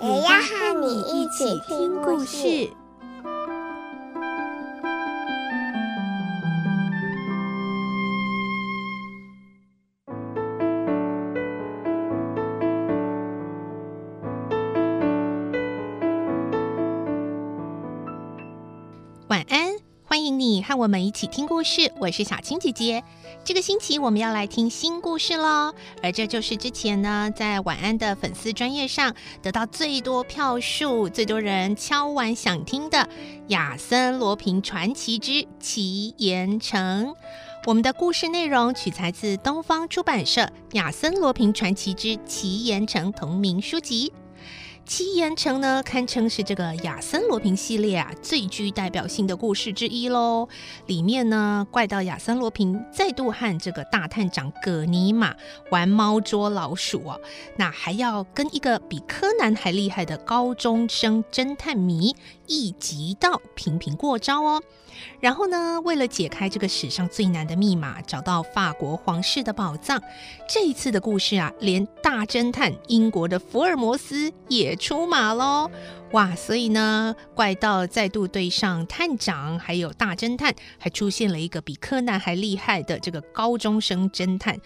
也要和你一起听故事。你和我们一起听故事。我是小青姐姐。这个星期我们要来听新故事喽，而这就是之前呢在晚安的粉丝专业上得到最多票数、最多人敲完想听的《亚森罗平传奇之奇岩城》。我们的故事内容取材自东方出版社《亚森罗平传奇之奇岩城》同名书籍。七岩城呢，堪称是这个亚森罗平系列啊最具代表性的故事之一喽。里面呢，怪盗亚森罗平再度和这个大探长葛尼玛玩猫捉老鼠哦，那还要跟一个比柯南还厉害的高中生侦探迷一级道频频过招哦。然后呢，为了解开这个史上最难的密码，找到法国皇室的宝藏，这一次的故事啊，连大侦探英国的福尔摩斯也出马喽！哇，所以呢，怪盗再度对上探长，还有大侦探，还出现了一个比柯南还厉害的这个高中生侦探。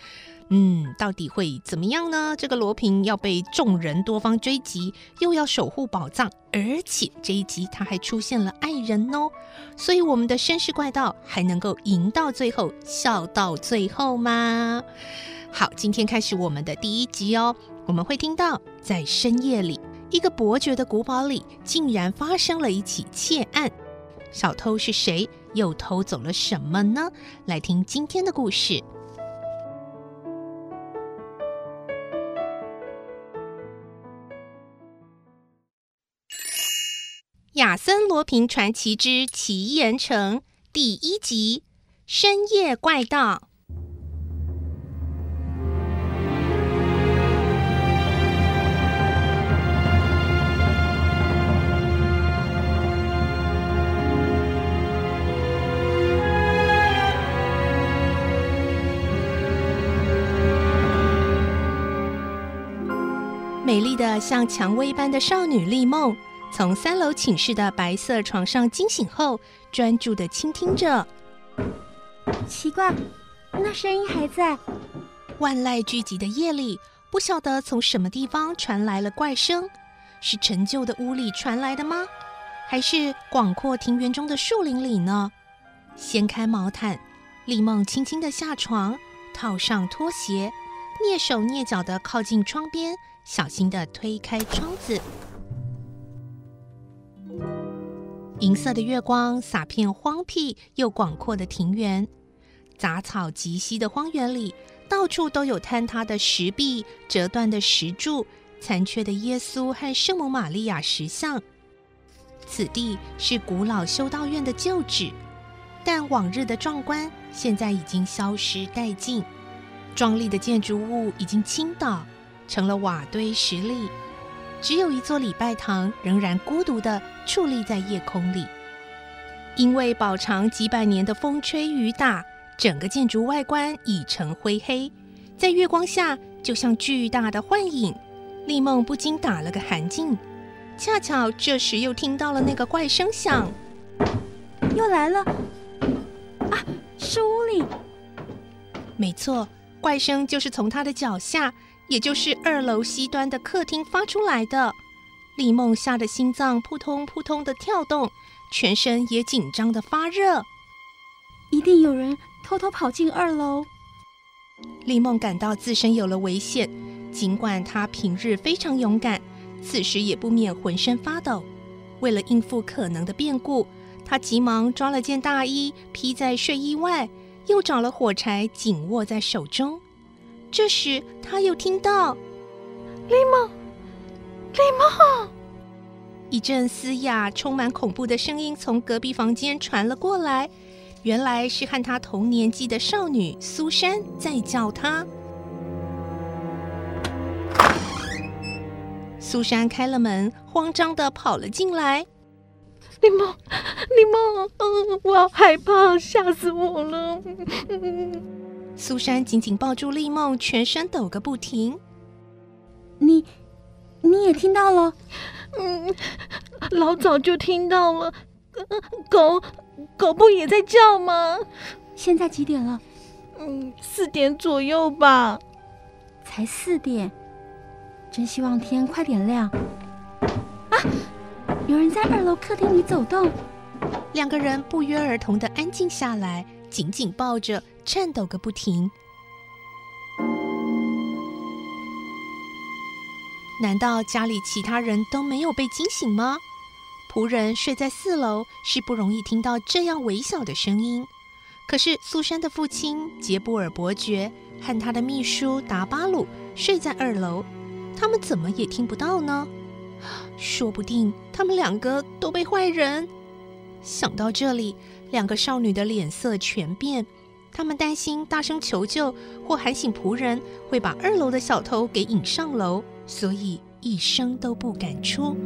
嗯，到底会怎么样呢？这个罗平要被众人多方追击，又要守护宝藏，而且这一集他还出现了爱人哦。所以我们的绅士怪盗还能够赢到最后，笑到最后吗？好，今天开始我们的第一集哦。我们会听到，在深夜里，一个伯爵的古堡里竟然发生了一起窃案。小偷是谁？又偷走了什么呢？来听今天的故事。《亚森罗平传奇之奇岩城》第一集：深夜怪盗。美丽的像蔷薇般的少女丽梦。从三楼寝室的白色床上惊醒后，专注地倾听着。奇怪，那声音还在。万籁俱寂的夜里，不晓得从什么地方传来了怪声，是陈旧的屋里传来的吗？还是广阔庭园中的树林里呢？掀开毛毯，丽梦轻轻地下床，套上拖鞋，蹑手蹑脚地靠近窗边，小心的推开窗子。银色的月光洒遍荒僻又广阔的庭园，杂草极稀的荒原里，到处都有坍塌的石壁、折断的石柱、残缺的耶稣和圣母玛利亚石像。此地是古老修道院的旧址，但往日的壮观现在已经消失殆尽。壮丽的建筑物已经倾倒，成了瓦堆石砾。只有一座礼拜堂仍然孤独地矗立在夜空里，因为饱尝几百年的风吹雨打，整个建筑外观已成灰黑，在月光下就像巨大的幻影。丽梦不禁打了个寒噤，恰巧这时又听到了那个怪声响，又来了！啊，是屋里！没错，怪声就是从他的脚下。也就是二楼西端的客厅发出来的，丽梦吓得心脏扑通扑通的跳动，全身也紧张的发热。一定有人偷偷跑进二楼。丽梦感到自身有了危险，尽管她平日非常勇敢，此时也不免浑身发抖。为了应付可能的变故，她急忙抓了件大衣披在睡衣外，又找了火柴紧握在手中。这时，他又听到：“丽梦，丽梦！”一阵嘶哑、充满恐怖的声音从隔壁房间传了过来，原来是和他同年纪的少女苏珊在叫他。苏珊开了门，慌张的跑了进来。丽梦，丽梦，嗯，我好害怕，吓死我了。苏珊紧紧抱住丽梦，全身抖个不停。你，你也听到了？嗯，老早就听到了。狗，狗不也在叫吗？现在几点了？嗯，四点左右吧。才四点，真希望天快点亮。啊！有人在二楼客厅里走动。两个人不约而同的安静下来，紧紧抱着，颤抖个不停。难道家里其他人都没有被惊醒吗？仆人睡在四楼，是不容易听到这样微小的声音。可是苏珊的父亲杰布尔伯爵和他的秘书达巴鲁睡在二楼，他们怎么也听不到呢？说不定他们两个都被坏人……想到这里，两个少女的脸色全变。他们担心大声求救或喊醒仆人会把二楼的小偷给引上楼，所以一声都不敢出。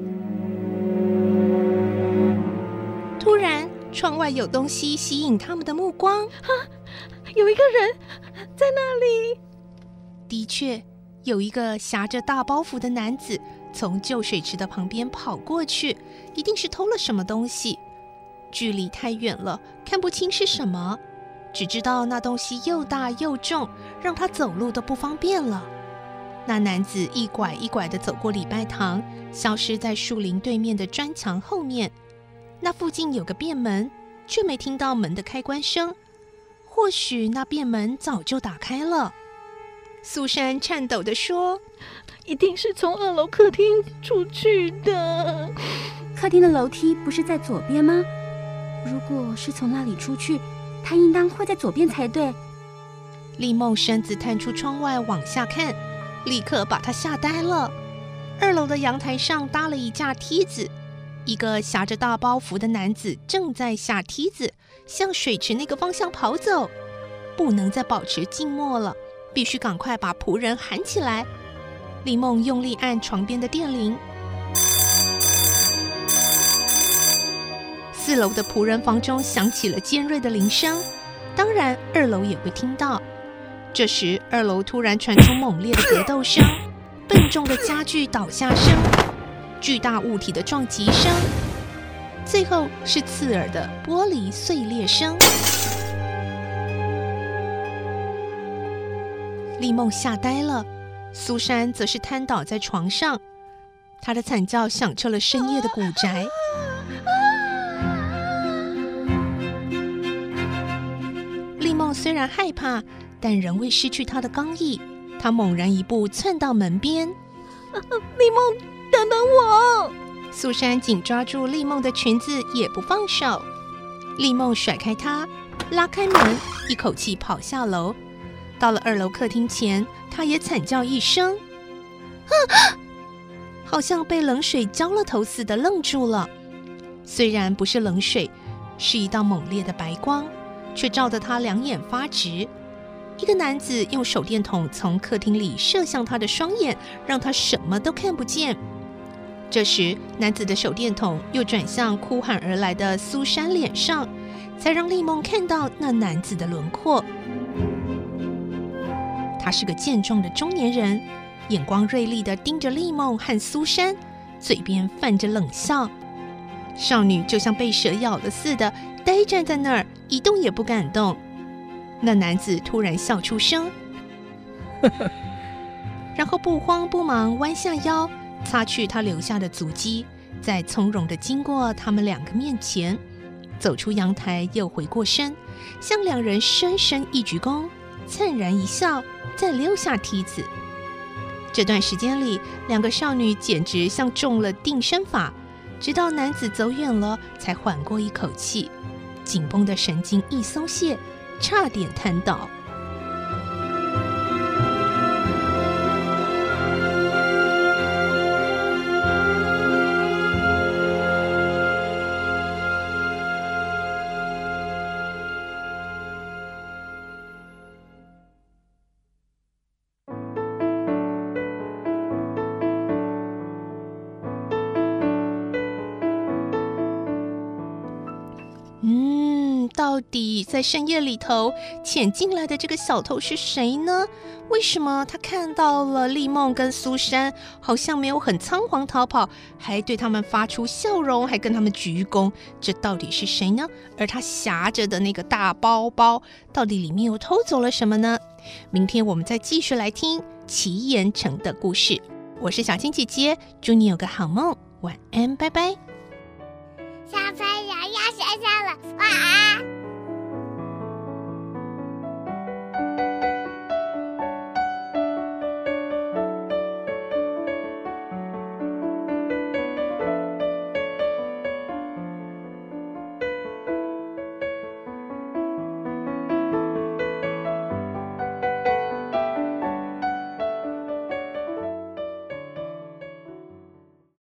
突然，窗外有东西吸引他们的目光。哈，有一个人在那里。的确，有一个夹着大包袱的男子从旧水池的旁边跑过去，一定是偷了什么东西。距离太远了，看不清是什么。只知道那东西又大又重，让他走路都不方便了。那男子一拐一拐地走过礼拜堂，消失在树林对面的砖墙后面。那附近有个便门，却没听到门的开关声。或许那便门早就打开了。苏珊颤抖地说：“一定是从二楼客厅出去的。客厅的楼梯不是在左边吗？如果是从那里出去。”他应当会在左边才对。丽梦身子探出窗外往下看，立刻把她吓呆了。二楼的阳台上搭了一架梯子，一个夹着大包袱的男子正在下梯子，向水池那个方向跑走。不能再保持静默了，必须赶快把仆人喊起来。丽梦用力按床边的电铃。四楼的仆人房中响起了尖锐的铃声，当然二楼也会听到。这时，二楼突然传出猛烈的格斗声、笨重的家具倒下声、巨大物体的撞击声，最后是刺耳的玻璃碎裂声。丽梦吓呆了，苏珊则是瘫倒在床上，她的惨叫响彻了深夜的古宅。虽然害怕，但仍未失去他的刚毅。他猛然一步窜到门边。丽梦，等等我！苏珊紧抓住丽梦的裙子，也不放手。丽梦甩开他，拉开门，一口气跑下楼。到了二楼客厅前，他也惨叫一声，啊，好像被冷水浇了头似的，愣住了。虽然不是冷水，是一道猛烈的白光。却照得他两眼发直。一个男子用手电筒从客厅里射向他的双眼，让他什么都看不见。这时，男子的手电筒又转向哭喊而来的苏珊脸上，才让丽梦看到那男子的轮廓。他是个健壮的中年人，眼光锐利地盯着丽梦和苏珊，嘴边泛着冷笑。少女就像被蛇咬了似的，呆站在那儿，一动也不敢动。那男子突然笑出声，然后不慌不忙弯下腰，擦去他留下的足迹，再从容的经过他们两个面前，走出阳台，又回过身，向两人深深一鞠躬，灿然一笑，再溜下梯子。这段时间里，两个少女简直像中了定身法。直到男子走远了，才缓过一口气，紧绷的神经一松懈，差点瘫倒。到底在深夜里头潜进来的这个小偷是谁呢？为什么他看到了丽梦跟苏珊，好像没有很仓皇逃跑，还对他们发出笑容，还跟他们鞠躬？这到底是谁呢？而他挟着的那个大包包，到底里面又偷走了什么呢？明天我们再继续来听奇岩城的故事。我是小青姐姐，祝你有个好梦，晚安，拜拜。小朋友要睡觉了，晚安。